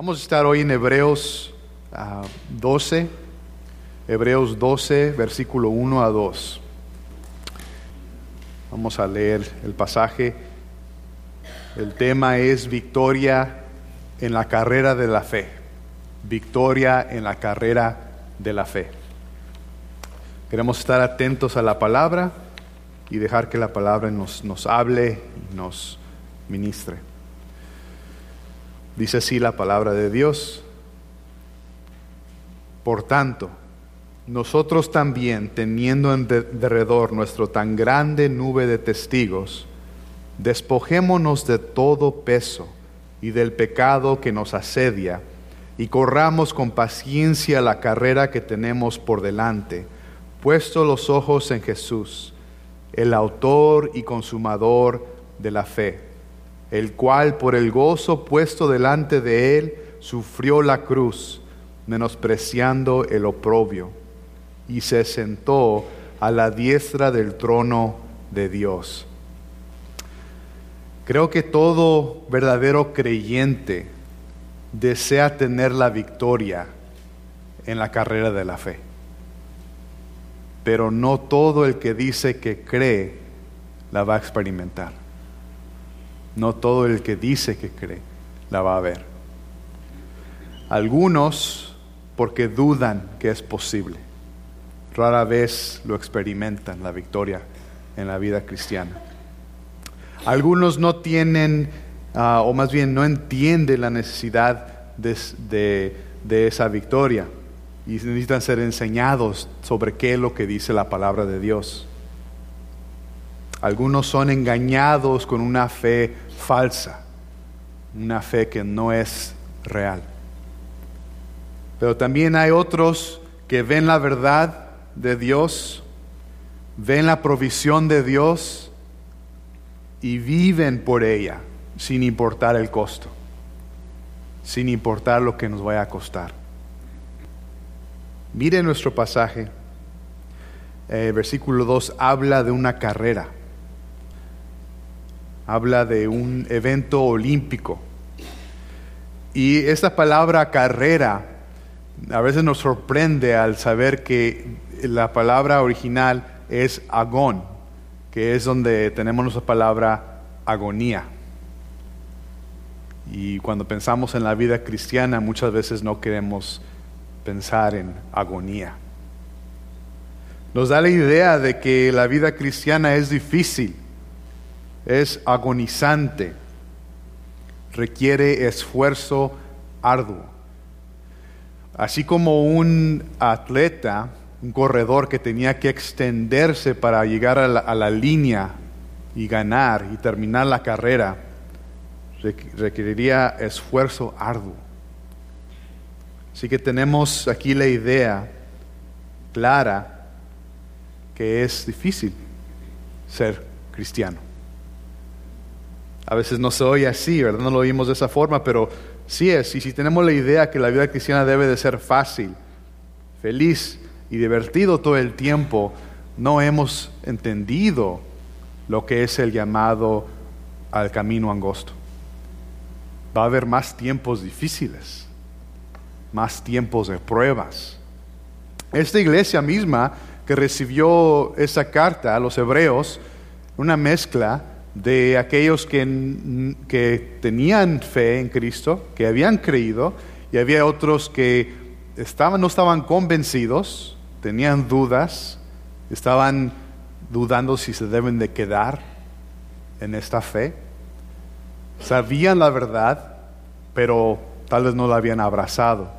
Vamos a estar hoy en Hebreos 12, ah, Hebreos 12, versículo 1 a 2. Vamos a leer el pasaje. El tema es victoria en la carrera de la fe. Victoria en la carrera de la fe. Queremos estar atentos a la palabra y dejar que la palabra nos, nos hable y nos ministre. Dice así la palabra de Dios. Por tanto, nosotros también, teniendo en derredor nuestro tan grande nube de testigos, despojémonos de todo peso y del pecado que nos asedia, y corramos con paciencia la carrera que tenemos por delante, puesto los ojos en Jesús, el autor y consumador de la fe el cual por el gozo puesto delante de él sufrió la cruz, menospreciando el oprobio, y se sentó a la diestra del trono de Dios. Creo que todo verdadero creyente desea tener la victoria en la carrera de la fe. Pero no todo el que dice que cree la va a experimentar. No todo el que dice que cree la va a ver. Algunos porque dudan que es posible. Rara vez lo experimentan la victoria en la vida cristiana. Algunos no tienen, ah, o más bien no entienden la necesidad de, de esa victoria y necesitan ser enseñados sobre qué es lo que dice la palabra de Dios. Algunos son engañados con una fe falsa, una fe que no es real. Pero también hay otros que ven la verdad de Dios, ven la provisión de Dios y viven por ella sin importar el costo, sin importar lo que nos vaya a costar. Mire nuestro pasaje. Eh, versículo 2 habla de una carrera habla de un evento olímpico. Y esta palabra carrera a veces nos sorprende al saber que la palabra original es agón, que es donde tenemos nuestra palabra agonía. Y cuando pensamos en la vida cristiana muchas veces no queremos pensar en agonía. Nos da la idea de que la vida cristiana es difícil es agonizante, requiere esfuerzo arduo. Así como un atleta, un corredor que tenía que extenderse para llegar a la, línea y ganar y terminar la carrera, requeriría esfuerzo arduo. Así que tenemos aquí la idea clara que es difícil ser cristiano. A veces no se oye así, ¿verdad? No lo oímos de esa forma, pero sí es. Y si tenemos la idea que la vida cristiana debe de ser fácil, feliz y divertido todo el tiempo, no hemos entendido lo que es el llamado al camino angosto. Va a haber más tiempos difíciles, más tiempos de pruebas. Esta iglesia misma que recibió esa carta a los hebreos, una mezcla de aquellos que, que, tenían fe en Cristo, que habían creído, y había otros que estaban, no estaban convencidos, tenían dudas, estaban dudando si se deben de quedar en esta fe. Sabían la verdad, pero tal vez no la habían abrazado.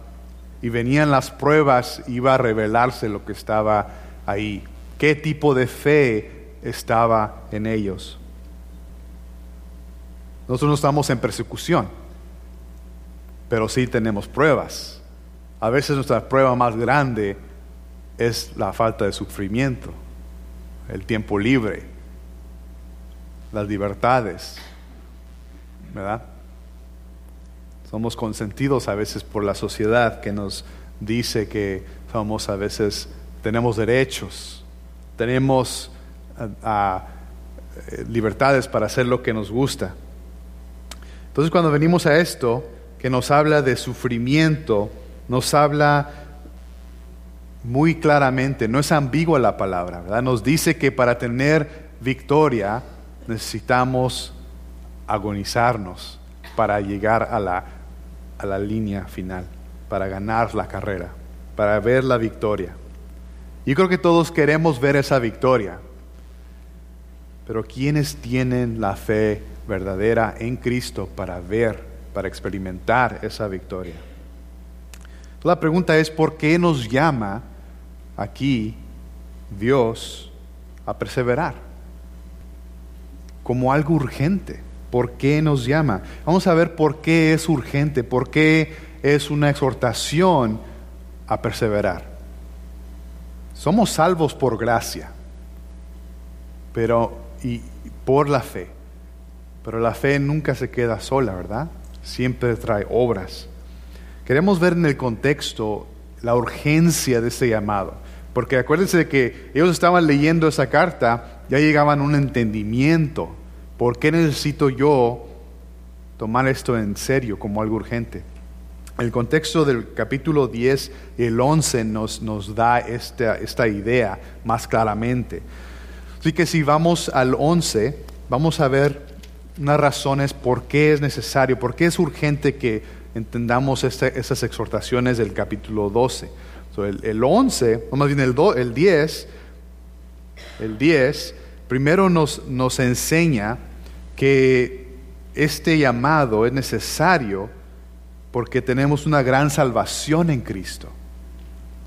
Y venían las pruebas, iba a revelarse lo que estaba ahí, qué tipo de fe estaba en ellos. Nosotros no estamos en persecución, pero sí tenemos pruebas. A veces nuestra prueba más grande es la falta de sufrimiento, el tiempo libre, las libertades, ¿verdad? Somos consentidos a veces por la sociedad que nos dice que somos a veces, tenemos derechos, tenemos ah, eh, libertades para hacer lo que nos gusta. Entonces cuando venimos a esto, que nos habla de sufrimiento, nos habla muy claramente, no es ambigua la palabra, ¿verdad? Nos dice que para tener victoria necesitamos agonizarnos para llegar a la, a la línea final, para ganar la carrera, para ver la victoria. Yo creo que todos queremos ver esa victoria, pero ¿quiénes tienen la fe verdadera en Cristo para ver, para experimentar esa victoria? La pregunta es, ¿por qué nos llama aquí Dios a perseverar? Como algo urgente. ¿Por qué nos llama? Vamos a ver por qué es urgente, por qué es una exhortación a perseverar. Somos salvos por gracia, pero y por la fe. Pero la fe nunca se queda sola, ¿verdad? Siempre trae obras. Queremos ver en el contexto la urgencia de ese llamado. Porque acuérdense de que ellos estaban leyendo esa carta, ya llegaban a un entendimiento. ¿Por qué necesito yo tomar esto en serio como algo urgente? El contexto del capítulo 10 y el 11 nos, nos da esta, esta idea más claramente. Así que si vamos al 11, vamos a ver unas razones por qué es necesario, por qué es urgente que entendamos este, esas exhortaciones del capítulo 12. el, el, 11, o más bien el, el 10, el 10, primero nos, nos enseña que este llamado es necesario porque tenemos una gran salvación en Cristo.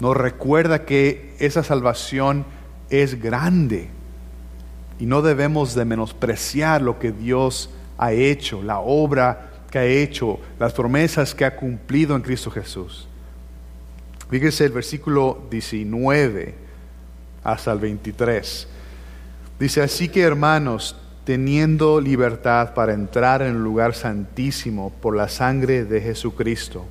Nos recuerda que esa salvación es grande y no debemos de menospreciar lo que Dios ha hecho, la obra que ha hecho, las promesas que ha cumplido en Cristo Jesús. Fíjese el versículo 19 hasta el 23. Dice, así que hermanos, teniendo libertad para entrar en el lugar santísimo por la sangre de Jesucristo,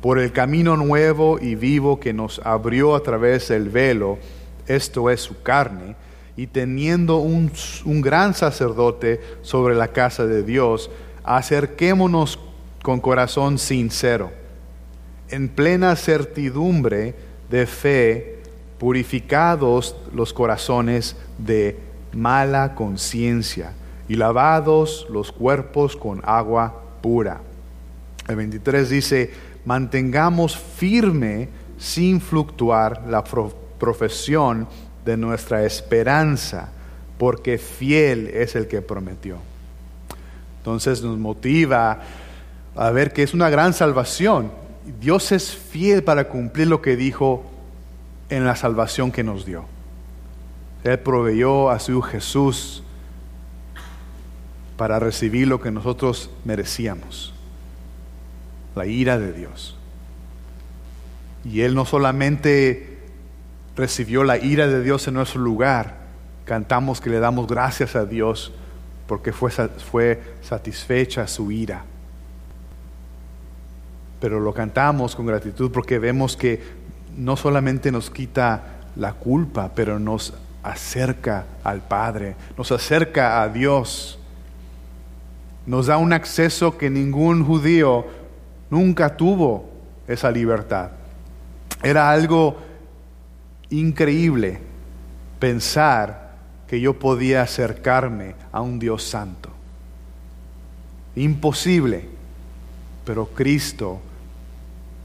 por el camino nuevo y vivo que nos abrió a través del velo, esto es su carne, y teniendo un, un gran sacerdote sobre la casa de Dios, acerquémonos con corazón sincero, en plena certidumbre de fe, purificados los corazones de mala conciencia y lavados los cuerpos con agua pura. El 23 dice, mantengamos firme sin fluctuar la profesión de nuestra esperanza, porque fiel es el que prometió. Entonces nos motiva a ver que es una gran salvación. Dios es fiel para cumplir lo que dijo en la salvación que nos dio. Él proveyó a su Jesús para recibir lo que nosotros merecíamos, la ira de Dios. Y Él no solamente recibió la ira de Dios en nuestro lugar, cantamos que le damos gracias a Dios porque fue, fue satisfecha su ira. Pero lo cantamos con gratitud porque vemos que no solamente nos quita la culpa, pero nos acerca al Padre, nos acerca a Dios, nos da un acceso que ningún judío nunca tuvo esa libertad. Era algo increíble pensar que yo podía acercarme a un Dios santo. Imposible, pero Cristo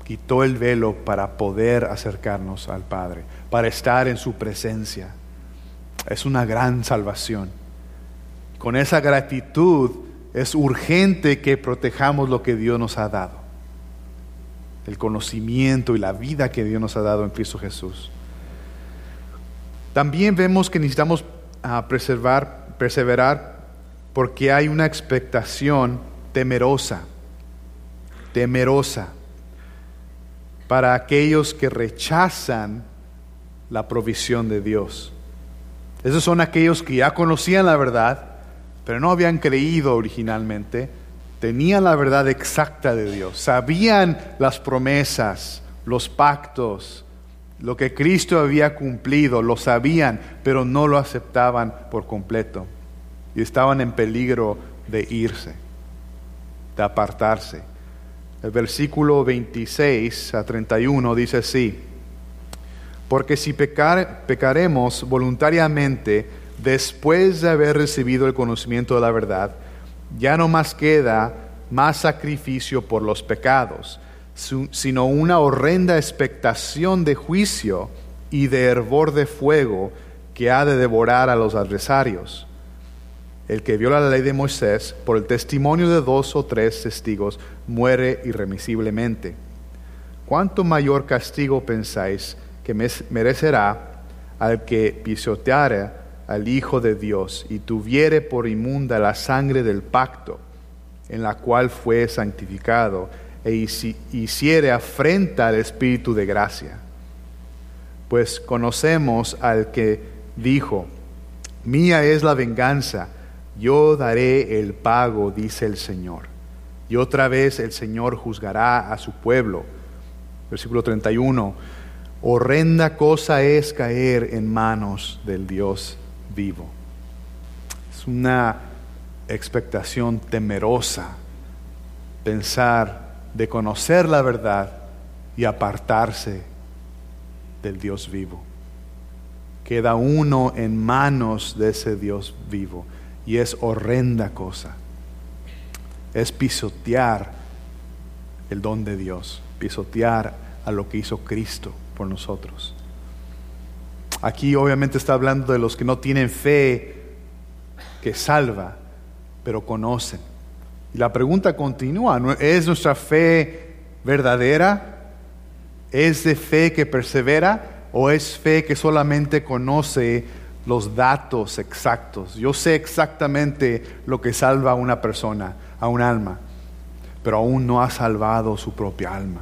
quitó el velo para poder acercarnos al Padre, para estar en su presencia es una gran salvación. Con esa gratitud es urgente que protejamos lo que Dios nos ha dado. El conocimiento y la vida que Dios nos ha dado en Cristo Jesús. También vemos que necesitamos ah, preservar, perseverar porque hay una expectación temerosa, temerosa para aquellos que rechazan la provisión de Dios. Esos son aquellos que ya conocían la verdad, pero no habían creído originalmente. Tenían la verdad exacta de Dios, sabían las promesas, los pactos, lo que Cristo había cumplido, lo sabían, pero no lo aceptaban por completo. Y estaban en peligro de irse, de apartarse. El versículo 26 a 31 dice así, porque si pecar, pecaremos voluntariamente después de haber recibido el conocimiento de la verdad, ya no más queda más sacrificio por los pecados, sino una horrenda expectación de juicio y de hervor de fuego que ha de devorar a los adversarios. El que viola la ley de Moisés por el testimonio de dos o tres testigos muere irremisiblemente. ¿Cuánto mayor castigo pensáis que merecerá al que pisoteare al Hijo de Dios y tuviere por inmunda la sangre del pacto en la cual fue santificado e hiciere afrenta al Espíritu de gracia? Pues conocemos al que dijo, mía es la venganza, yo daré el pago, dice el Señor. Y otra vez el Señor juzgará a su pueblo. Versículo 31. Horrenda cosa es caer en manos del Dios vivo. Es una expectación temerosa pensar de conocer la verdad y apartarse del Dios vivo. Queda uno en manos de ese Dios vivo y es horrenda cosa. Es pisotear el don de Dios, pisotear a lo que hizo Cristo por nosotros. Aquí obviamente está hablando de los que no tienen fe que salva, pero conocen. Y la pregunta continúa, ¿es nuestra fe verdadera? ¿Es de fe que persevera o es fe que solamente conoce los datos exactos. Yo sé exactamente lo que salva a una persona, a un alma, pero aún no ha salvado su propia alma.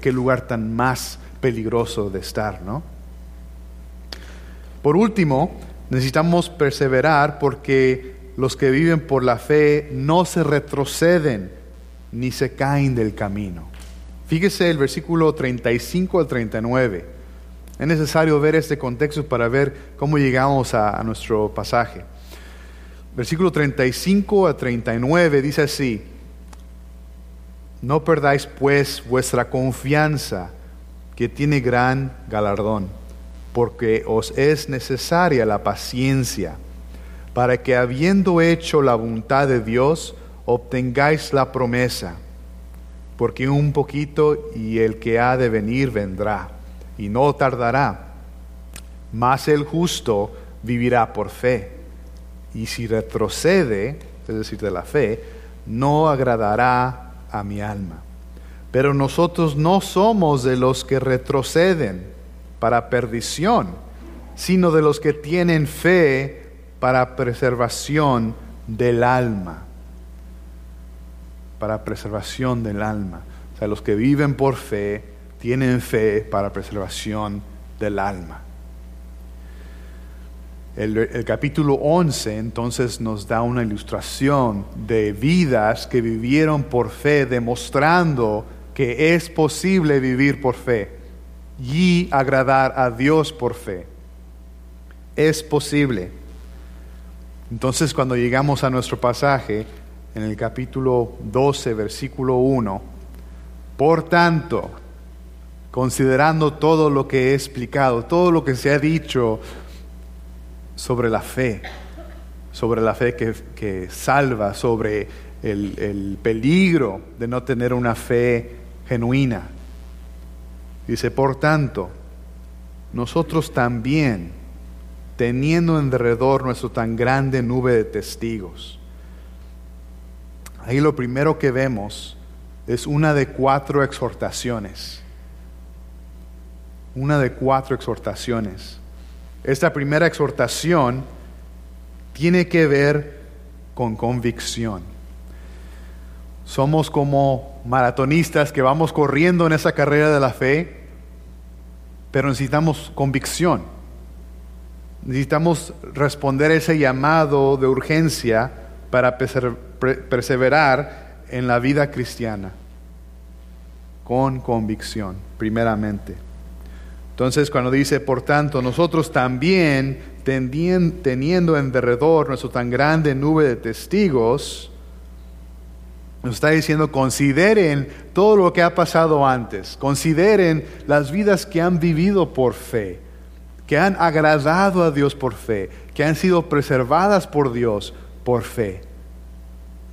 Qué lugar tan más peligroso de estar, ¿no? Por último, necesitamos perseverar porque los que viven por la fe no se retroceden ni se caen del camino. Fíjese el versículo 35 al 39. Es necesario ver este contexto para ver cómo llegamos a, nuestro pasaje. Versículo 35 a 39 dice así, no perdáis pues vuestra confianza, que tiene gran galardón, porque os es necesaria la paciencia, para que habiendo hecho la voluntad de Dios, obtengáis la promesa, porque un poquito y el que ha de venir vendrá y no tardará. Mas el justo vivirá por fe. Y si retrocede, es decir, de la fe, no agradará a mi alma. Pero nosotros no somos de los que retroceden para perdición, sino de los que tienen fe para preservación del alma. Para preservación del alma. O sea, los que viven por fe tienen fe para preservación del alma. El, capítulo 11 entonces nos da una ilustración de vidas que vivieron por fe, demostrando que es posible vivir por fe y agradar a Dios por fe. Es posible. Entonces cuando llegamos a nuestro pasaje, en el capítulo 12, versículo 1, por tanto, considerando todo lo que he explicado, todo lo que se ha dicho sobre la fe, sobre la fe que, salva, sobre el, el peligro de no tener una fe genuina. Dice, por tanto, nosotros también, teniendo en derredor nuestro tan grande nube de testigos, ahí lo primero que vemos es una de cuatro exhortaciones una de cuatro exhortaciones. Esta primera exhortación tiene que ver con convicción. Somos como maratonistas que vamos corriendo en esa carrera de la fe, pero necesitamos convicción. Necesitamos responder ese llamado de urgencia para perseverar en la vida cristiana con convicción, primeramente. Entonces, cuando dice, por tanto, nosotros también, teniendo en derredor nuestro tan grande nube de testigos, Nos está diciendo, consideren todo lo que ha pasado antes, consideren las vidas que han vivido por fe, que han agradado a Dios por fe, que han sido preservadas por Dios por fe.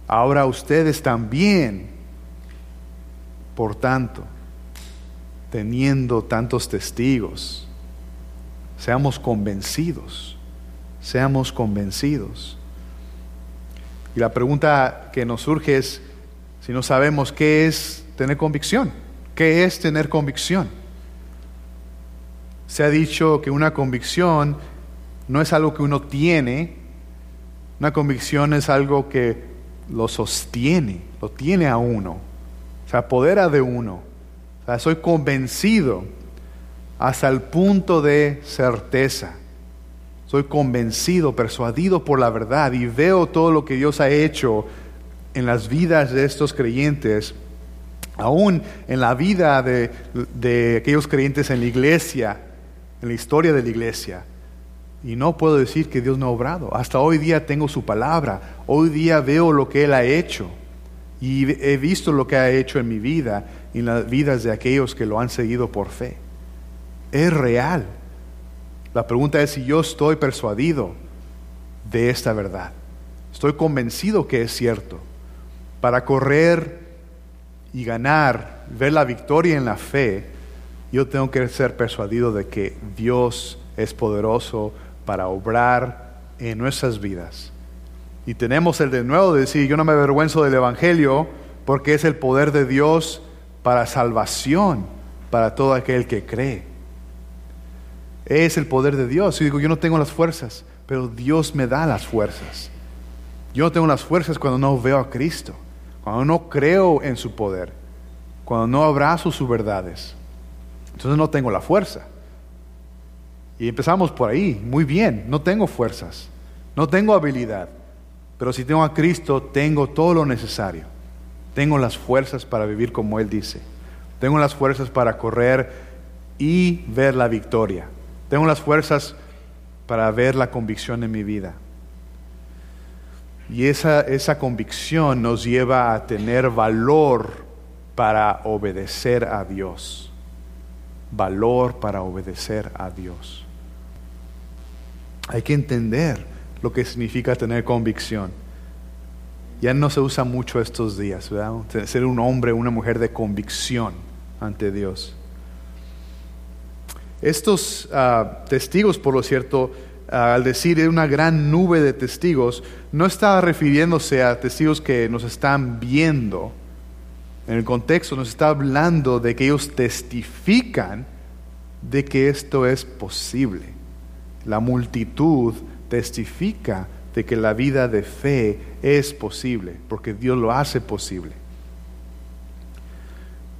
Ahora ustedes también, por tanto, teniendo tantos testigos, seamos convencidos, seamos convencidos. Y la pregunta que nos surge es, si no sabemos qué es tener convicción, qué es tener convicción. Se ha dicho que una convicción no es algo que uno tiene, una convicción es algo que lo sostiene, lo tiene a uno, se apodera de uno. O sea, soy convencido hasta el punto de certeza. Soy convencido, persuadido por la verdad y veo todo lo que Dios ha hecho en las vidas de estos creyentes, aún en la vida de, de aquellos creyentes en la iglesia, en la historia de la iglesia. Y no puedo decir que Dios no ha obrado. Hasta hoy día tengo su palabra. Hoy día veo lo que Él ha hecho. Y he visto lo que ha hecho en mi vida y en las vidas de aquellos que lo han seguido por fe. Es real. La pregunta es si yo estoy persuadido de esta verdad. Estoy convencido que es cierto para correr y ganar, ver la victoria en la fe, yo tengo que ser persuadido de que Dios es poderoso para obrar en nuestras vidas. Y tenemos el de nuevo de decir, yo no me avergüenzo del Evangelio porque es el poder de Dios para salvación para todo aquel que cree. Es el poder de Dios. Y digo, yo no tengo las fuerzas, pero Dios me da las fuerzas. Yo no tengo las fuerzas cuando no veo a Cristo cuando no creo en su poder, cuando no abrazo sus verdades, entonces no tengo la fuerza. Y empezamos por ahí, muy bien, no tengo fuerzas, no tengo habilidad, pero si tengo a Cristo, tengo todo lo necesario. Tengo las fuerzas para vivir como Él dice. Tengo las fuerzas para correr y ver la victoria. Tengo las fuerzas para ver la convicción en mi vida. Y esa, esa convicción nos lleva a tener valor para obedecer a Dios. Valor para obedecer a Dios. Hay que entender lo que significa tener convicción. Ya no se usa mucho estos días, ¿verdad? Ser un hombre, una mujer de convicción ante Dios. Estos ah, testigos, por lo cierto, al decir una gran nube de testigos, no está refiriéndose a testigos que nos están viendo. En el contexto nos está hablando de que ellos testifican de que esto es posible. La multitud testifica de que la vida de fe es posible, porque Dios lo hace posible.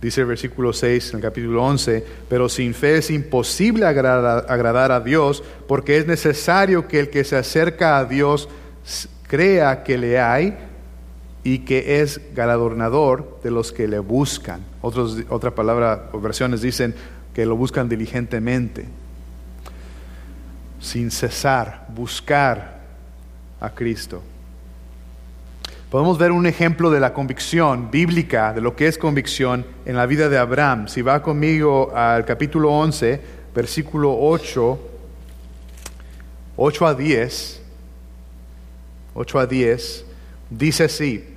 Dice el versículo 6 en el capítulo 11, pero sin fe es imposible agradar, a Dios porque es necesario que el que se acerca a Dios crea que le hay y que es galardonador de los que le buscan. Otra palabra o versiones dicen que lo buscan diligentemente, sin cesar, buscar a Cristo. Podemos ver un ejemplo de la convicción bíblica, de lo que es convicción en la vida de Abraham. Si va conmigo al capítulo 11, versículo 8, 8 a 10, 8 a 10, dice así,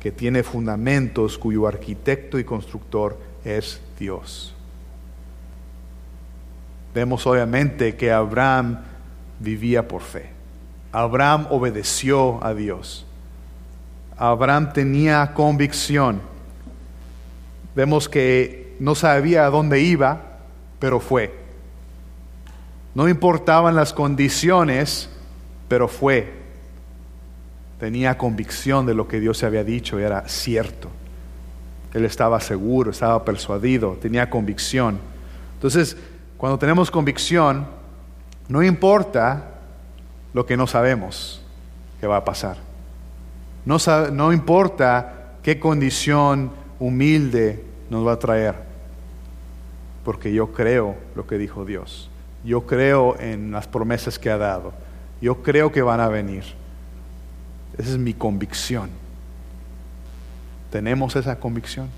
que tiene fundamentos, cuyo arquitecto y constructor es Dios. Vemos obviamente que Abraham vivía por fe. Abraham obedeció a Dios. Abraham tenía convicción. Vemos que no sabía a dónde iba, pero fue. No importaban las condiciones, pero fue. Tenía convicción de lo que Dios se había dicho, era cierto. Él estaba seguro, estaba persuadido, tenía convicción. Entonces, cuando tenemos convicción, no importa lo que no sabemos que va a pasar. No, no importa qué condición humilde nos va a traer, porque yo creo lo que dijo Dios. Yo creo en las promesas que ha dado. Yo creo que van a venir. Esa es mi convicción. ¿Tenemos esa convicción?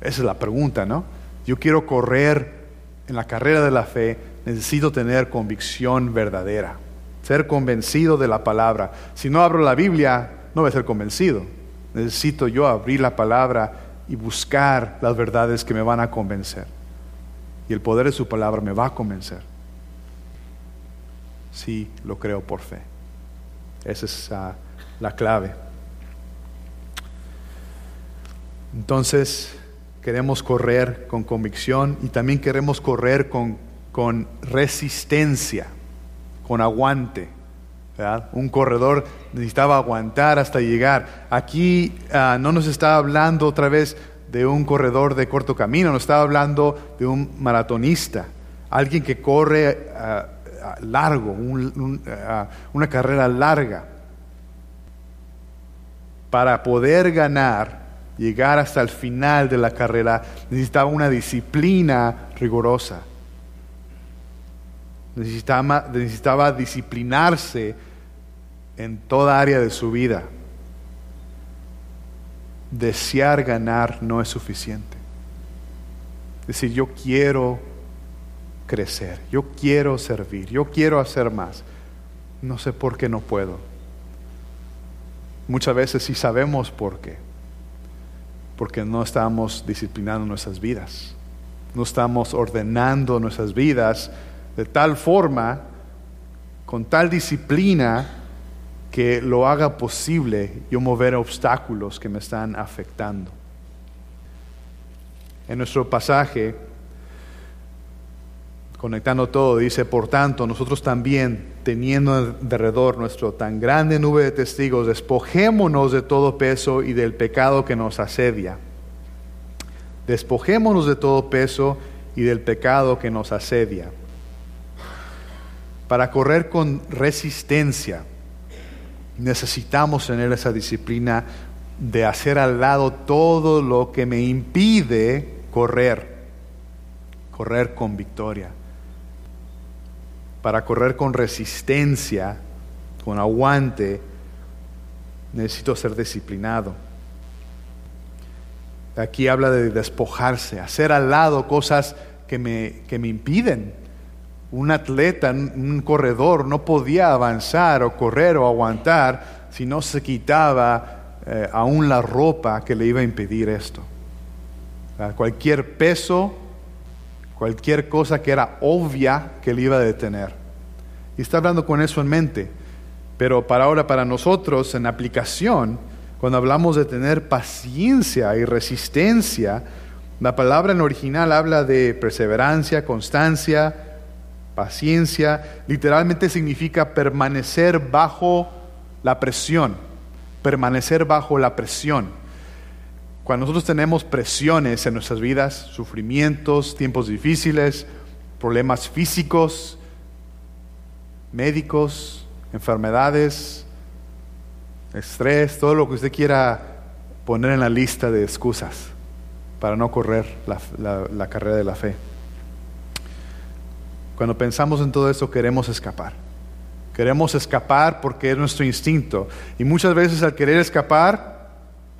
Esa es la pregunta, ¿no? Yo quiero correr en la carrera de la fe, necesito tener convicción verdadera, ser convencido de la palabra. Si no abro la Biblia, no voy a ser convencido. Necesito yo abrir la palabra y buscar las verdades que me van a convencer. Y el poder de su palabra me va a convencer. Sí, lo creo por fe. Esa es ah, la clave. Entonces, queremos correr con convicción y también queremos correr con, con resistencia, con aguante. Un corredor necesitaba aguantar hasta llegar. Aquí ah, no nos está hablando otra vez de un corredor de corto camino, nos está hablando de un maratonista, alguien que corre ah, ah, largo, una carrera larga. Para poder ganar, llegar hasta el final de la carrera, necesitaba una disciplina rigurosa. Necesitaba, disciplinarse en toda área de su vida. Desear ganar no es suficiente. Es decir, yo quiero crecer, yo quiero servir, yo quiero hacer más. No sé por qué no puedo. Muchas veces sí sabemos por qué porque no estamos disciplinando nuestras vidas. No estamos ordenando nuestras vidas de tal forma, con tal disciplina, que lo haga posible yo mover obstáculos que me están afectando. En nuestro pasaje, conectando todo, dice, por tanto, nosotros también, teniendo alrededor nuestro tan grande nube de testigos, despojémonos de todo peso y del pecado que nos asedia. Despojémonos de todo peso y del pecado que nos asedia. Para correr con resistencia, necesitamos tener esa disciplina de hacer al lado todo lo que me impide correr, correr con victoria para correr con resistencia, con aguante, necesito ser disciplinado. Aquí habla de despojarse, hacer al lado cosas que me, que me impiden. Un atleta, un corredor, no podía avanzar o correr o aguantar si no se quitaba eh, aún la ropa que le iba a impedir esto. Cualquier peso cualquier cosa que era obvia que le iba a detener. Y está hablando con eso en mente. Pero para ahora, para nosotros, en aplicación, cuando hablamos de tener paciencia y resistencia, la palabra en original habla de perseverancia, constancia, paciencia. Literalmente significa permanecer bajo la presión, permanecer bajo la presión. Cuando nosotros tenemos presiones en nuestras vidas, sufrimientos, tiempos difíciles, problemas físicos, médicos, enfermedades, estrés, todo lo que usted quiera poner en la lista de excusas para no correr la, carrera de la fe. Cuando pensamos en todo eso queremos escapar. Queremos escapar porque es nuestro instinto. Y muchas veces al querer escapar,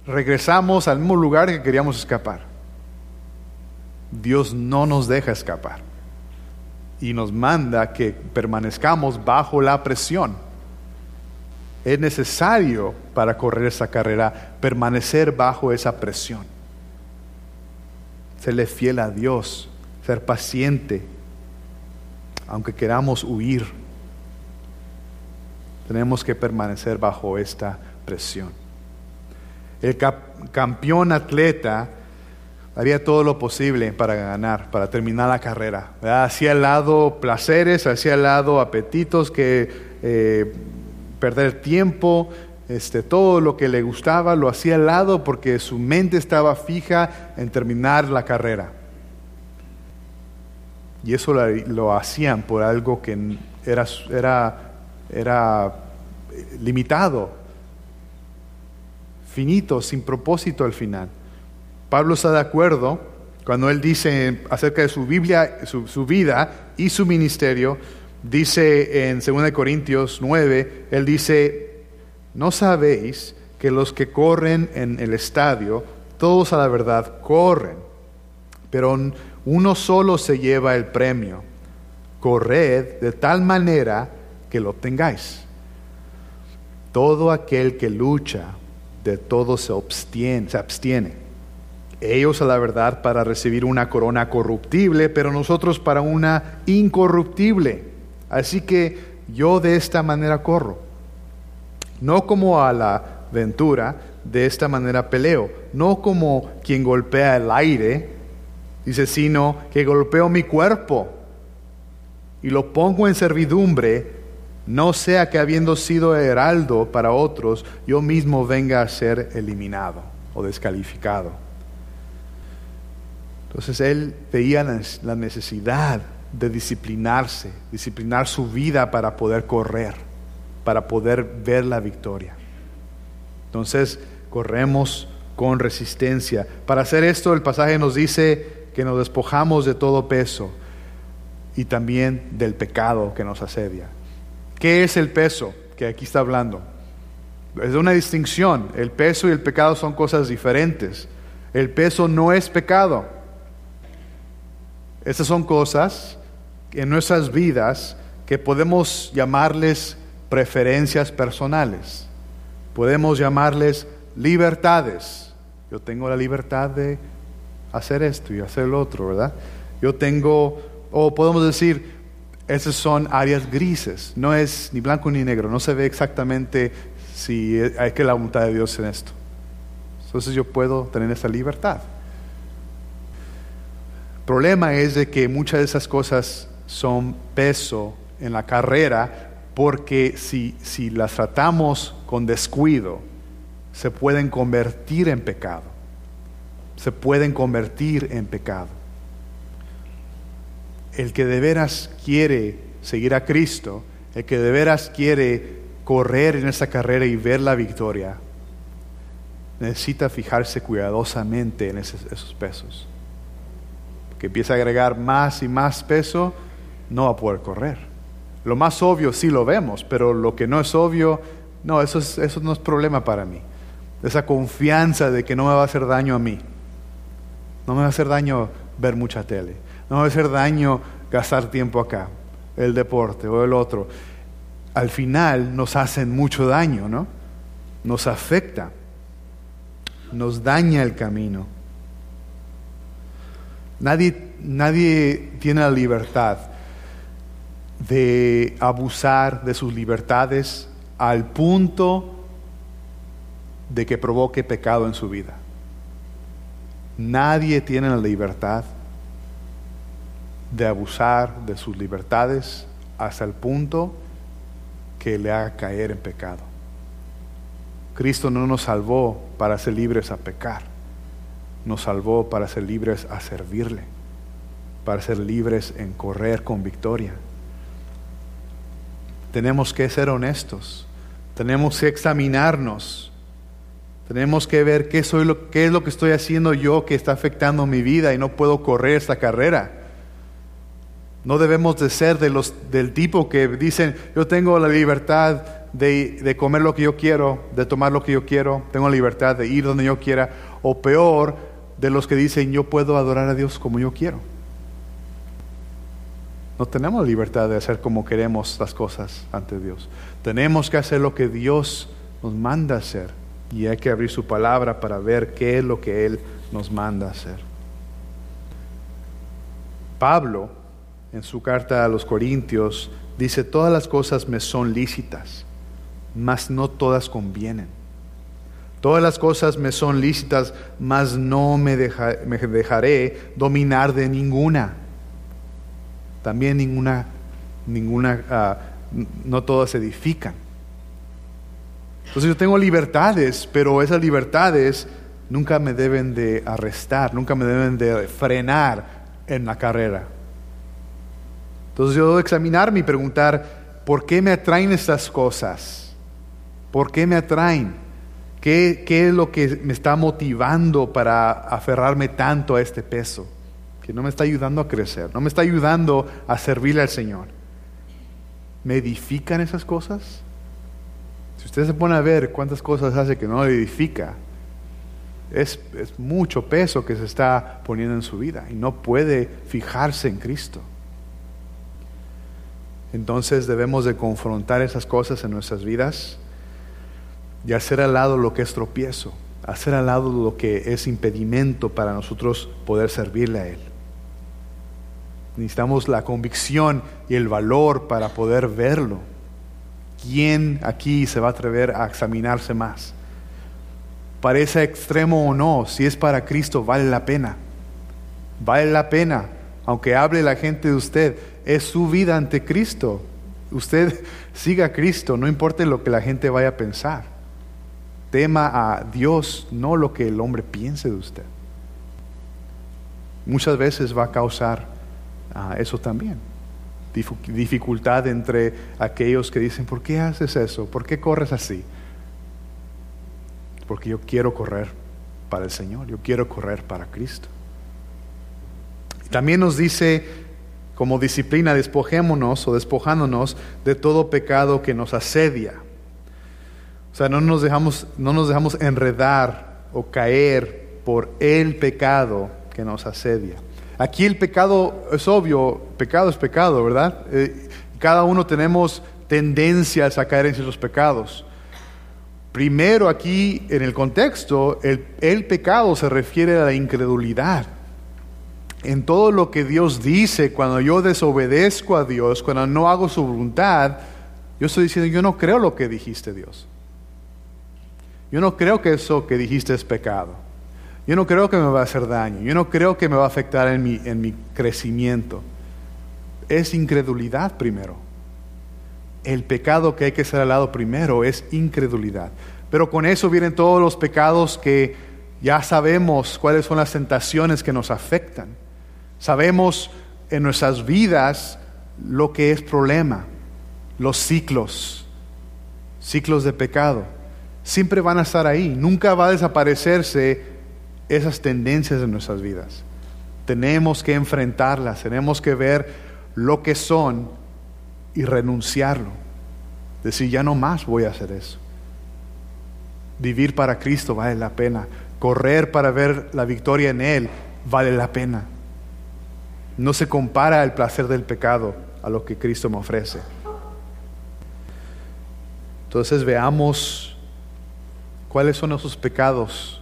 regresamos al mismo lugar que queríamos escapar. Dios no nos deja escapar y nos manda que permanezcamos bajo la presión. Es necesario para correr esa carrera permanecer bajo esa presión. Serle fiel a Dios, ser paciente, aunque queramos huir. Tenemos que permanecer bajo esta presión el campeón atleta haría todo lo posible para ganar, para terminar la carrera. Hacía al lado placeres, hacía al lado apetitos que eh, perder tiempo, este, todo lo que le gustaba lo hacía al lado porque su mente estaba fija en terminar la carrera. Y eso lo, hacían por algo que era, era, era limitado, finito, sin propósito al final. Pablo está de acuerdo cuando él dice acerca de su Biblia, su, su vida y su ministerio, dice en 2 Corintios 9, él dice, ¿No sabéis que los que corren en el estadio, todos a la verdad corren, pero uno solo se lleva el premio? Corred de tal manera que lo obtengáis. Todo aquel que lucha, de todo se abstiene, se abstiene. Ellos a la verdad para recibir una corona corruptible, pero nosotros para una incorruptible. Así que yo de esta manera corro no como a la ventura, de esta manera peleo, no como quien golpea el aire, dice, sino que golpeo mi cuerpo y lo pongo en servidumbre, no sea que habiendo sido heraldo para otros, yo mismo venga a ser eliminado o descalificado. Entonces él veía la necesidad de disciplinarse, disciplinar su vida para poder correr para poder ver la victoria. Entonces, corremos con resistencia. Para hacer esto, el pasaje nos dice que nos despojamos de todo peso y también del pecado que nos asedia. ¿Qué es el peso que aquí está hablando? Es una distinción. El peso y el pecado son cosas diferentes. El peso no es pecado. Estas son cosas en nuestras vidas que podemos llamarles preferencias personales. Podemos llamarles libertades. Yo tengo la libertad de hacer esto y hacer lo otro, ¿verdad? Yo tengo, o podemos decir, esas son áreas grises, no es ni blanco ni negro, no se ve exactamente si hay que la voluntad de Dios en esto. Entonces yo puedo tener esa libertad. El problema es de que muchas de esas cosas son peso en la carrera porque si, si las tratamos con descuido, se pueden convertir en pecado. Se pueden convertir en pecado. El que de veras quiere seguir a Cristo, el que de veras quiere correr en esa carrera y ver la victoria, necesita fijarse cuidadosamente en esos, esos pesos. Que empieza a agregar más y más peso, no va a poder correr. Lo más obvio sí lo vemos, pero lo que no es obvio, no, eso, eso no es problema para mí. Esa confianza de que no me va a hacer daño a mí. No me va a hacer daño ver mucha tele. No va a hacer daño gastar tiempo acá, el deporte o el otro. Al final nos hacen mucho daño, ¿no? Nos afecta, nos daña el camino. Nadie, nadie tiene la libertad de abusar de sus libertades al punto de que provoque pecado en su vida. Nadie tiene la libertad de abusar de sus libertades hasta el punto que le haga caer en pecado. Cristo no nos salvó para ser libres a pecar, nos salvó para ser libres a servirle, para ser libres en correr con victoria tenemos que ser honestos, tenemos que examinarnos, tenemos que ver qué, soy lo, qué es lo que estoy haciendo yo que está afectando mi vida y no puedo correr esta carrera. No debemos de ser de los, del tipo que dicen, yo tengo la libertad de, de, comer lo que yo quiero, de tomar lo que yo quiero, tengo la libertad de ir donde yo quiera, o peor, de los que dicen, yo puedo adorar a Dios como yo quiero. No tenemos libertad de hacer como queremos las cosas ante Dios. Tenemos que hacer lo que Dios nos manda hacer. Y hay que abrir su palabra para ver qué es lo que Él nos manda hacer. Pablo, en su carta a los Corintios, dice, todas las cosas me son lícitas, mas no todas convienen. Todas las cosas me son lícitas, mas no me, dejaré dominar de ninguna también ninguna, ninguna, ah, no todas edifican. Entonces yo tengo libertades, pero esas libertades nunca me deben de arrestar, nunca me deben de frenar en la carrera. Entonces yo debo examinarme y preguntar, ¿por qué me atraen estas cosas? ¿Por qué me atraen? ¿Qué, ¿Qué, es lo que me está motivando para aferrarme tanto a este peso? Que no me está ayudando a crecer, no me está ayudando a servirle al Señor. ¿Me edifican esas cosas? Si usted se pone a ver cuántas cosas hace que no le edifica, es, es mucho peso que se está poniendo en su vida y no puede fijarse en Cristo. Entonces debemos de confrontar esas cosas en nuestras vidas y hacer al lado lo que es tropiezo, hacer al lado lo que es impedimento para nosotros poder servirle a Él. Necesitamos la convicción y el valor para poder verlo. ¿Quién aquí se va a atrever a examinarse más? Parece extremo o no, si es para Cristo, vale la pena. Vale la pena, aunque hable la gente de usted, es su vida ante Cristo. Usted siga a Cristo, no importa lo que la gente vaya a pensar. Tema a Dios, no lo que el hombre piense de usted. Muchas veces va a causar uh, eso también. Dificultad entre aquellos que dicen, ¿por qué haces eso? ¿Por qué corres así? Porque yo quiero correr para el Señor, yo quiero correr para Cristo. También nos dice como disciplina, despojémonos o despojándonos de todo pecado que nos asedia. O sea, no nos dejamos, no nos dejamos enredar o caer por el pecado que nos asedia. Aquí el pecado es obvio, pecado es pecado, ¿verdad? Eh, cada uno tenemos tendencias a caer en esos pecados. Primero aquí en el contexto, el pecado se refiere a la incredulidad en todo lo que Dios dice, cuando yo desobedezco a Dios, cuando no hago su voluntad, yo estoy diciendo, yo no creo lo que dijiste Dios. Yo no creo que eso que dijiste es pecado. Yo no creo que me va a hacer daño. Yo no creo que me va a afectar en mi, en mi crecimiento. Es incredulidad primero. El pecado que hay que ser al lado primero es incredulidad. Pero con eso vienen todos los pecados que ya sabemos cuáles son las tentaciones que nos afectan. Sabemos en nuestras vidas lo que es problema, los ciclos, ciclos de pecado. Siempre van a estar ahí, nunca va a desaparecerse esas tendencias en nuestras vidas. Tenemos que enfrentarlas, tenemos que ver lo que son y renunciarlo. Decir, ya no más voy a hacer eso. Vivir para Cristo vale la pena. Correr para ver la victoria en Él vale la pena. No se compara el placer del pecado a lo que Cristo me ofrece. Entonces veamos cuáles son esos pecados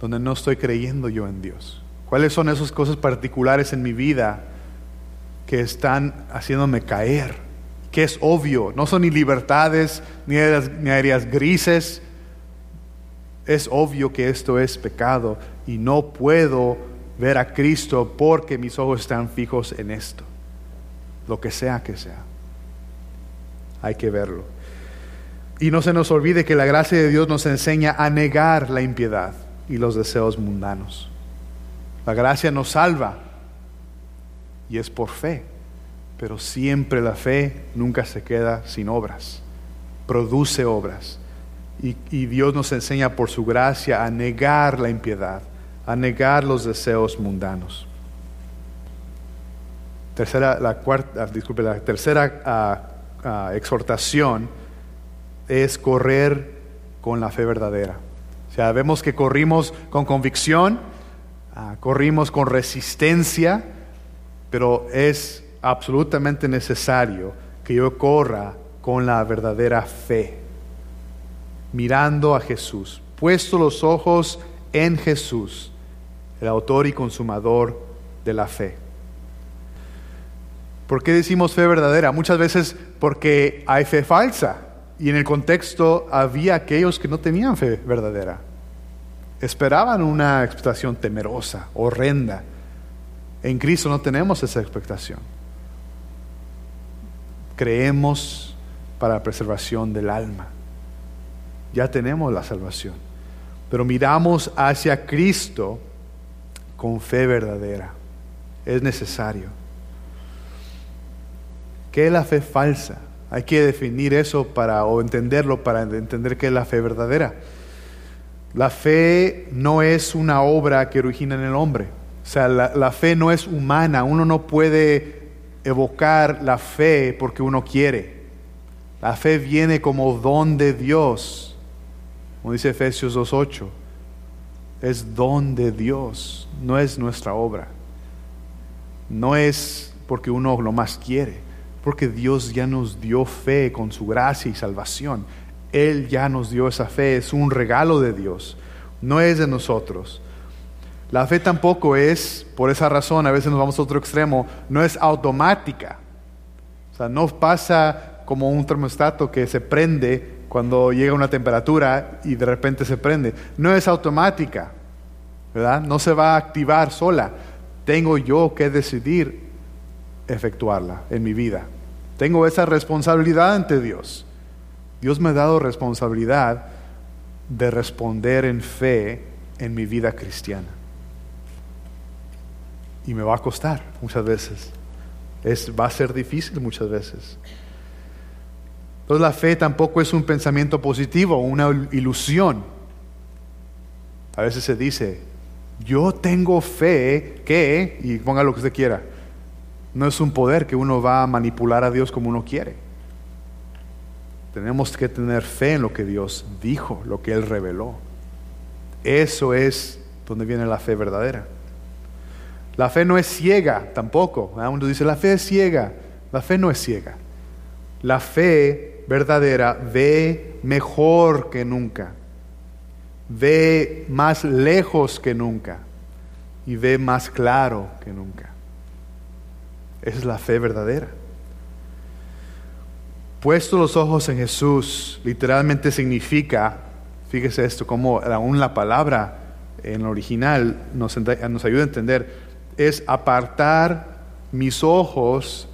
donde no estoy creyendo yo en Dios. ¿Cuáles son esas cosas particulares en mi vida que están haciéndome caer? Que es obvio, no son ni libertades ni áreas, ni áreas grises. Es obvio que esto es pecado y no puedo ver a Cristo porque mis ojos están fijos en esto. Lo que sea que sea. Hay que verlo. Y no se nos olvide que la gracia de Dios nos enseña a negar la impiedad y los deseos mundanos. La gracia nos salva y es por fe, pero siempre la fe nunca se queda sin obras, produce obras. Y, y Dios nos enseña por su gracia a negar la impiedad a negar los deseos mundanos. Tercera, la, cuarta, ah, disculpe, la tercera ah, ah, exhortación es correr con la fe verdadera. O sea, vemos que corrimos con convicción, corrimos con resistencia, pero es absolutamente necesario que yo corra con la verdadera fe, mirando a Jesús, puesto los ojos en Jesús el autor y consumador de la fe. ¿Por qué decimos fe verdadera? Muchas veces porque hay fe falsa y en el contexto había aquellos que no tenían fe verdadera. Esperaban una expectación temerosa, horrenda. En Cristo no tenemos esa expectación. Creemos para la preservación del alma. ya tenemos la salvación. Pero miramos hacia Cristo con fe verdadera. Es necesario. ¿Qué es la fe falsa? Hay que definir eso para, o entenderlo para entender qué es la fe verdadera. La fe no es una obra que origina en el hombre. O sea, la, la fe no es humana. Uno no puede evocar la fe porque uno quiere. La fe viene como don de Dios. Como dice Efesios 2.8. Es don de Dios. No es nuestra obra. No es porque uno lo más quiere porque Dios ya nos dio fe con su gracia y salvación. Él ya nos dio esa fe, es un regalo de Dios, no es de nosotros. La fe tampoco es, por esa razón, a veces nos vamos a otro extremo, no es automática. O sea, no pasa como un termostato que se prende cuando llega una temperatura y de repente se prende. No es automática, ¿verdad? No se va a activar sola. Tengo yo que decidir efectuarla en mi vida. Tengo esa responsabilidad ante Dios. Dios me ha dado responsabilidad de responder en fe en mi vida cristiana. Y me va a costar muchas veces. Es, va a ser difícil muchas veces. Entonces la fe tampoco es un pensamiento positivo, una ilusión. A veces se dice, yo tengo fe que, y ponga lo que usted quiera, no es un poder que uno va a manipular a Dios como uno quiere. Tenemos que tener fe en lo que Dios dijo, lo que Él reveló. Eso es donde viene la fe verdadera. La fe no es ciega tampoco. Uno dice, la fe es ciega. La fe no es ciega. La fe verdadera ve mejor que nunca. Ve más lejos que nunca. Y ve más claro que nunca. Esa es la fe verdadera. Puesto los ojos en Jesús, literalmente significa, fíjese esto, como aún la palabra en el original nos, nos ayuda a entender, es apartar mis ojos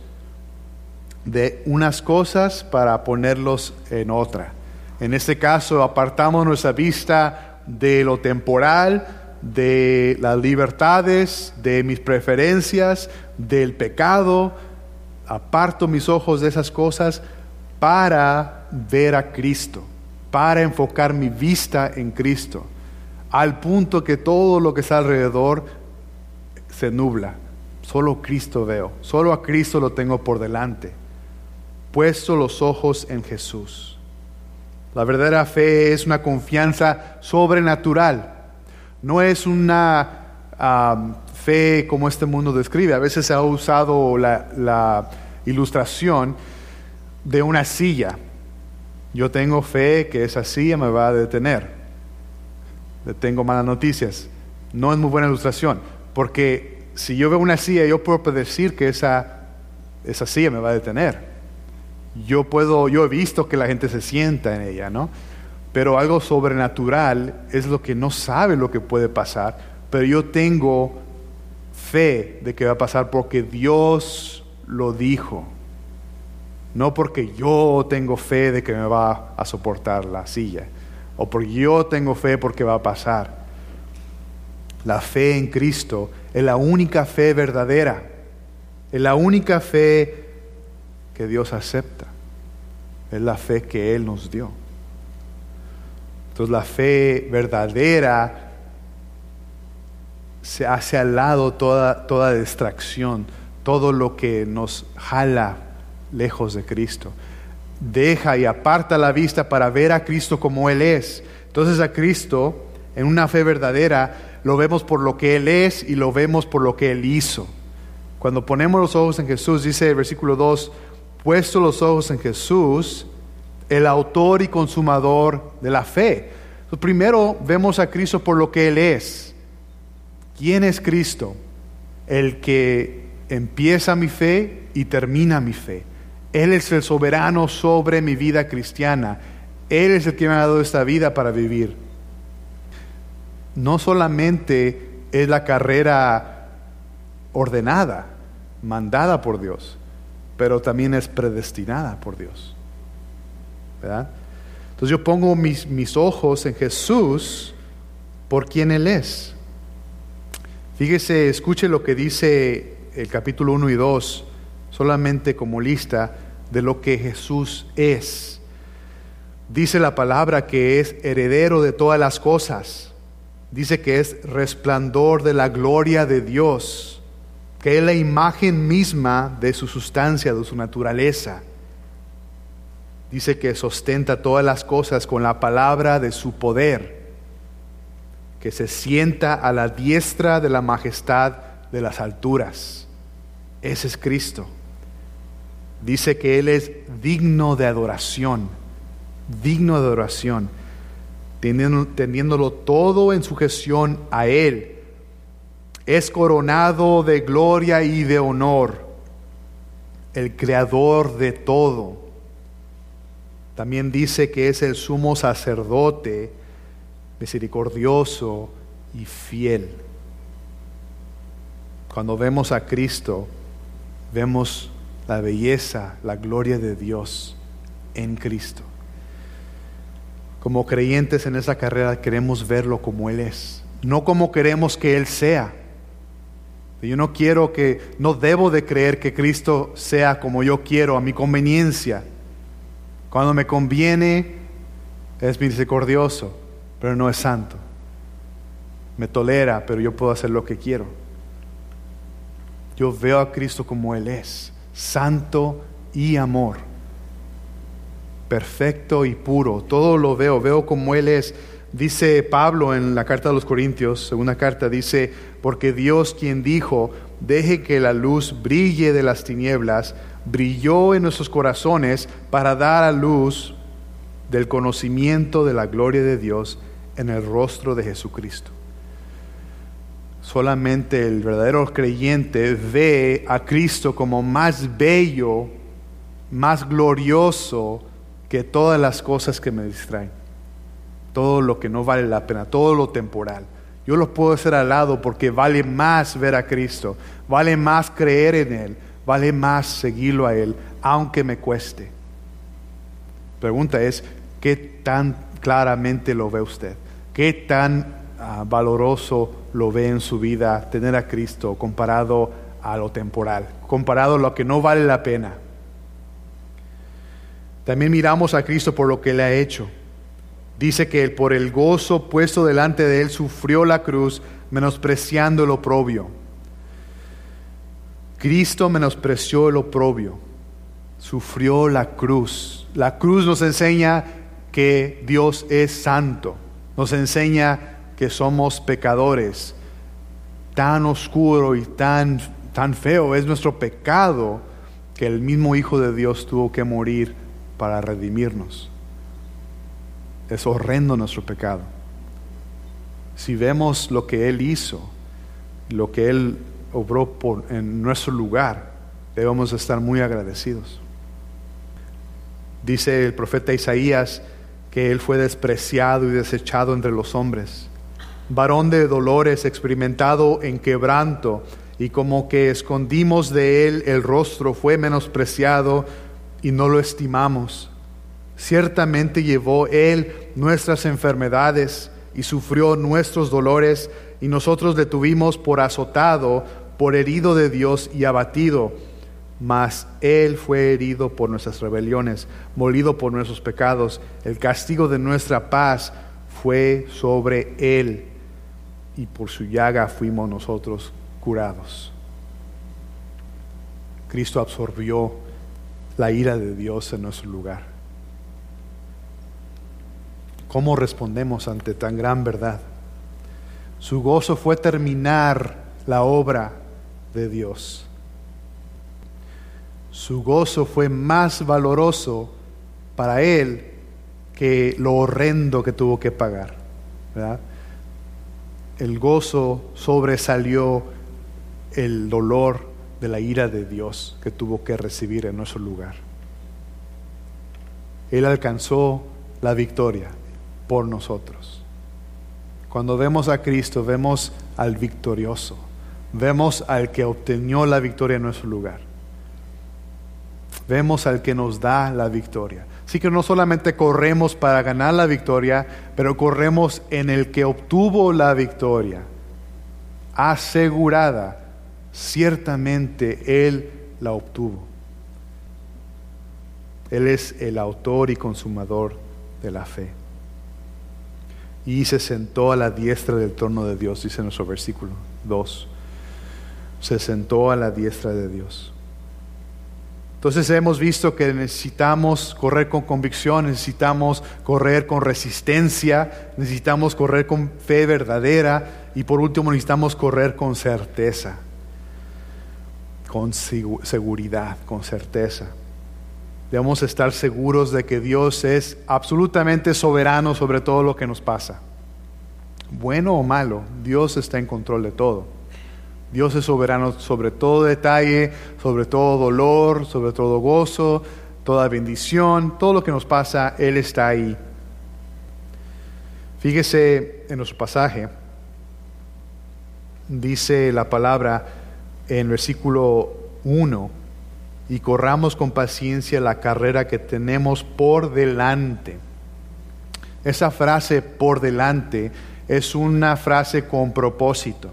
de unas cosas para ponerlos en otra. En este caso, apartamos nuestra vista de lo temporal, de las libertades, de mis preferencias, del pecado, aparto mis ojos de esas cosas para ver a Cristo, para enfocar mi vista en Cristo, al punto que todo lo que está alrededor se nubla. Solo Cristo veo, solo a Cristo lo tengo por delante, puesto los ojos en Jesús. La verdadera fe es una confianza sobrenatural no es una fe como este mundo describe. A veces se ha usado la, ilustración de una silla. Yo tengo fe que esa silla me va a detener. Tengo malas noticias. No es muy buena ilustración, porque si yo veo una silla, yo puedo predecir que esa, esa silla me va a detener. Yo puedo, yo he visto que la gente se sienta en ella, ¿no? pero algo sobrenatural es lo que no sabe lo que puede pasar, pero yo tengo fe de que va a pasar porque Dios lo dijo, no porque yo tengo fe de que me va a soportar la silla, o porque yo tengo fe porque va a pasar. La fe en Cristo es la única fe verdadera, es la única fe que Dios acepta, es la fe que Él nos dio. Entonces la fe verdadera se hace al lado toda, toda distracción, todo lo que nos jala lejos de Cristo. Deja y aparta la vista para ver a Cristo como Él es. Entonces a Cristo, en una fe verdadera, lo vemos por lo que Él es y lo vemos por lo que Él hizo. Cuando ponemos los ojos en Jesús, dice el versículo 2, puesto los ojos en Jesús, el autor y consumador de la fe. primero vemos a Cristo por lo que Él es. ¿Quién es Cristo? El que empieza mi fe y termina mi fe. Él es el soberano sobre mi vida cristiana. Él es el que me ha dado esta vida para vivir. No solamente es la carrera ordenada, mandada por Dios, pero también es predestinada por Dios. Entonces yo pongo mis, mis ojos en Jesús por quien Él es. Fíjese, escuche lo que dice el capítulo 1 y 2, solamente como lista de lo que Jesús es. Dice la palabra que es heredero de todas las cosas. Dice que es resplandor de la gloria de Dios, que es la imagen misma de su sustancia, de su naturaleza. Dice que sostenta todas las cosas con la palabra de su poder, que se sienta a la diestra de la majestad de las alturas. Ese es Cristo. Dice que Él es digno de adoración, digno de adoración, teniéndolo todo en sujeción a Él. Es coronado de gloria y de honor, el creador de todo. También dice que es el sumo sacerdote, misericordioso y fiel. Cuando vemos a Cristo, vemos la belleza, la gloria de Dios en Cristo. Como creyentes en esa carrera queremos verlo como Él es, no como queremos que Él sea. Yo no quiero que, no debo de creer que Cristo sea como yo quiero, a mi conveniencia. Cuando me conviene, es misericordioso, pero no es santo. Me tolera, pero yo puedo hacer lo que quiero. Yo veo a Cristo como Él es santo y amor, perfecto y puro. Todo lo veo, veo como Él es. Dice Pablo en la carta de los Corintios, segunda carta, dice, porque Dios quien dijo, deje que la luz brille de las tinieblas, brilló en nuestros corazones para dar a luz del conocimiento de la gloria de Dios en el rostro de Jesucristo. Solamente el verdadero creyente ve a Cristo como más bello, más glorioso que todas las cosas que me distraen. Todo lo que no vale la pena, todo lo temporal. Yo lo puedo hacer al lado porque vale más ver a Cristo, vale más creer en Él, vale más seguirlo a Él, aunque me cueste. Pregunta es, ¿qué tan claramente lo ve usted? ¿Qué tan Ah, valoroso lo ve en su vida tener a Cristo comparado a lo temporal, comparado a lo que no vale la pena. También miramos a Cristo por lo que Él ha hecho. Dice que por el gozo puesto delante de Él sufrió la cruz, menospreciando el oprobio. Cristo menospreció el oprobio, sufrió la cruz. La cruz nos enseña que Dios es santo, nos enseña que somos pecadores. Tan oscuro y tan, tan feo es nuestro pecado que el mismo Hijo de Dios tuvo que morir para redimirnos. Es horrendo nuestro pecado. Si vemos lo que Él hizo, lo que Él obró en nuestro lugar, debemos estar muy agradecidos. Dice el profeta Isaías que Él fue despreciado y desechado entre los hombres varón de dolores, experimentado en quebranto, y como que escondimos de él el rostro, fue menospreciado y no lo estimamos. Ciertamente llevó él nuestras enfermedades y sufrió nuestros dolores, y nosotros le tuvimos por azotado, por herido de Dios y abatido. Mas Él fue herido por nuestras rebeliones, molido por nuestros pecados. El castigo de nuestra paz fue sobre Él y por su llaga fuimos nosotros curados. Cristo absorbió la ira de Dios en nuestro lugar. ¿Cómo respondemos ante tan gran verdad? Su gozo fue terminar la obra de Dios. Su gozo fue más valoroso para él que lo horrendo que tuvo que pagar. ¿verdad? el gozo sobresalió el dolor de la ira de Dios que tuvo que recibir en nuestro lugar. Él alcanzó la victoria por nosotros. Cuando vemos a Cristo, vemos al victorioso, vemos al que obtenió la victoria en nuestro lugar. vemos al que nos da la victoria. Así que no solamente corremos para ganar la victoria, pero corremos en el que obtuvo la victoria, asegurada, ciertamente Él la obtuvo. Él es el autor y consumador de la fe. Y se sentó a la diestra del trono de Dios, dice nuestro versículo 2. Se sentó a la diestra de Dios. Entonces hemos visto que necesitamos correr con convicción, necesitamos correr con resistencia, necesitamos correr con fe verdadera y por último necesitamos correr con certeza, con seguridad, con certeza. Debemos estar seguros de que Dios es absolutamente soberano sobre todo lo que nos pasa. Bueno o malo, Dios está en control de todo. Dios es soberano sobre todo detalle, sobre todo dolor, sobre todo gozo, toda bendición, todo lo que nos pasa, Él está ahí. Fíjese en nuestro pasaje, dice la palabra en versículo 1, y corramos con paciencia la carrera que tenemos por delante. Esa frase por delante es una frase con propósito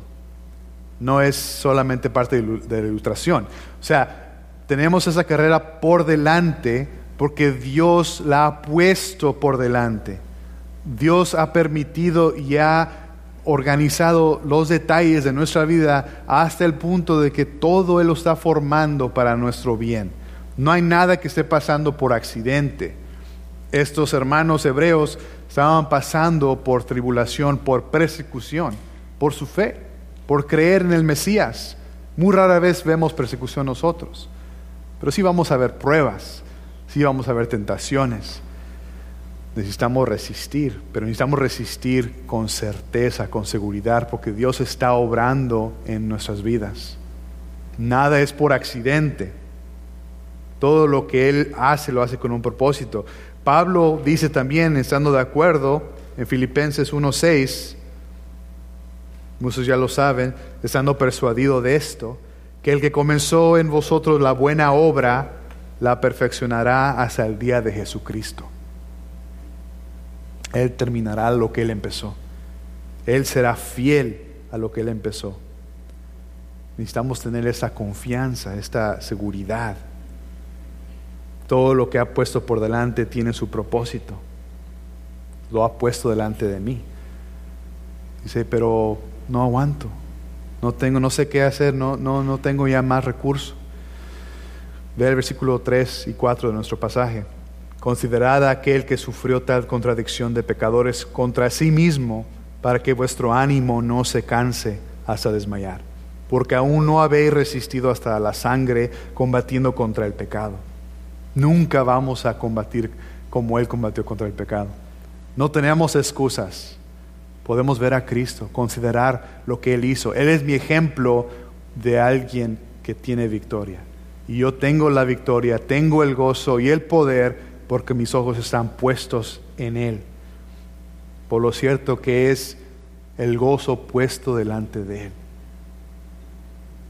no es solamente parte de la ilustración. O sea, tenemos esa carrera por delante porque Dios la ha puesto por delante. Dios ha permitido y ha organizado los detalles de nuestra vida hasta el punto de que todo Él lo está formando para nuestro bien. No hay nada que esté pasando por accidente. Estos hermanos hebreos estaban pasando por tribulación, por persecución, por su fe por creer en el Mesías. Muy rara vez vemos persecución nosotros, pero sí vamos a ver pruebas, sí vamos a ver tentaciones. Necesitamos resistir, pero necesitamos resistir con certeza, con seguridad, porque Dios está obrando en nuestras vidas. Nada es por accidente. Todo lo que Él hace lo hace con un propósito. Pablo dice también, estando de acuerdo, en Filipenses 1.6, muchos ya lo saben, estando persuadido de esto, que el que comenzó en vosotros la buena obra, la perfeccionará hasta el día de Jesucristo. Él terminará lo que Él empezó. Él será fiel a lo que Él empezó. Necesitamos tener esa confianza, esta seguridad. Todo lo que ha puesto por delante tiene su propósito. Lo ha puesto delante de mí. Dice, pero no aguanto, no tengo, no sé qué hacer, no, no, no tengo ya más recursos. Ve el versículo 3 y 4 de nuestro pasaje. Considerad a aquel que sufrió tal contradicción de pecadores contra sí mismo, para que vuestro ánimo no se canse hasta desmayar, porque aún no habéis resistido hasta la sangre combatiendo contra el pecado. Nunca vamos a combatir como Él combatió contra el pecado. No tenemos excusas podemos ver a Cristo, considerar lo que Él hizo. Él es mi ejemplo de alguien que tiene victoria. Y yo tengo la victoria, tengo el gozo y el poder porque mis ojos están puestos en Él. Por lo cierto que es el gozo puesto delante de Él.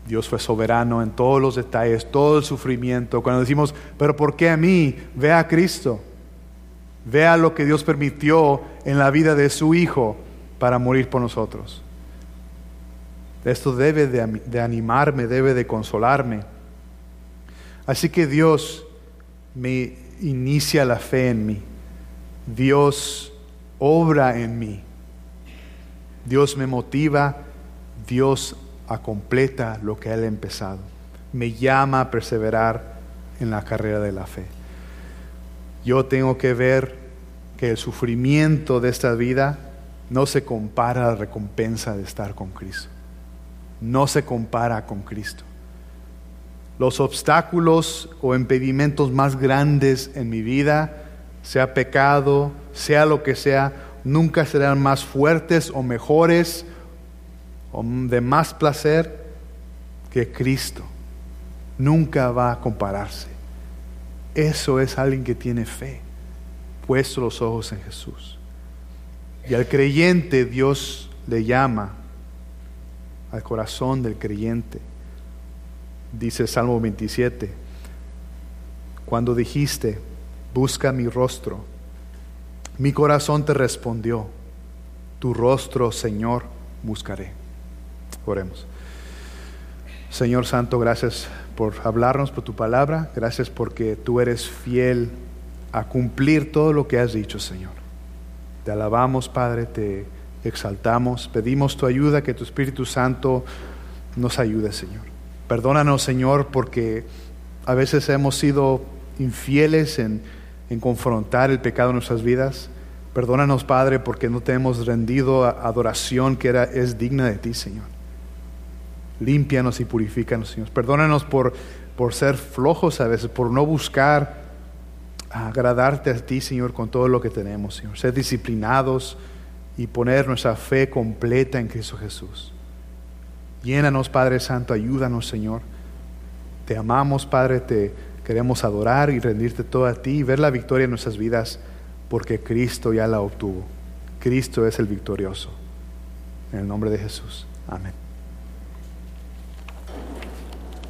Dios fue soberano en todos los detalles, todo el sufrimiento. Cuando decimos, pero ¿por qué a mí? Ve a Cristo. Vea lo que Dios permitió en la vida de su Hijo para morir por nosotros. Esto debe de, animarme, debe de consolarme. Así que Dios me inicia la fe en mí. Dios obra en mí. Dios me motiva. Dios completa lo que Él ha empezado. Me llama a perseverar en la carrera de la fe. Yo tengo que ver que el sufrimiento de esta vida no se compara a la recompensa de estar con Cristo. No se compara con Cristo. Los obstáculos o impedimentos más grandes en mi vida, sea pecado, sea lo que sea, nunca serán más fuertes o mejores o de más placer que Cristo. Nunca va a compararse. Eso es alguien que tiene fe, puesto los ojos en Jesús. Y al creyente Dios le llama al corazón del creyente. Dice Salmo 27, cuando dijiste, busca mi rostro. Mi corazón te respondió, tu rostro, Señor, buscaré. Oremos. Señor Santo, gracias por hablarnos por tu palabra. Gracias porque tú eres fiel a cumplir todo lo que has dicho, Señor. Te alabamos, Padre, te exaltamos, pedimos tu ayuda, que tu Espíritu Santo nos ayude, Señor. Perdónanos, Señor, porque a veces hemos sido infieles en, en confrontar el pecado en nuestras vidas. Perdónanos, Padre, porque no te hemos rendido adoración que es digna de ti, Señor. Límpianos y purifícanos, Señor. Perdónanos por, por ser flojos a veces, por no buscar agradarte a ti, Señor, con todo lo que tenemos, Señor. Ser disciplinados y poner nuestra fe completa en Cristo Jesús. Llénanos, Padre Santo, ayúdanos, Señor. Te amamos, Padre, te queremos adorar y rendirte todo a ti y ver la victoria en nuestras vidas porque Cristo ya la obtuvo. Cristo es el victorioso. En el nombre de Jesús. Amén.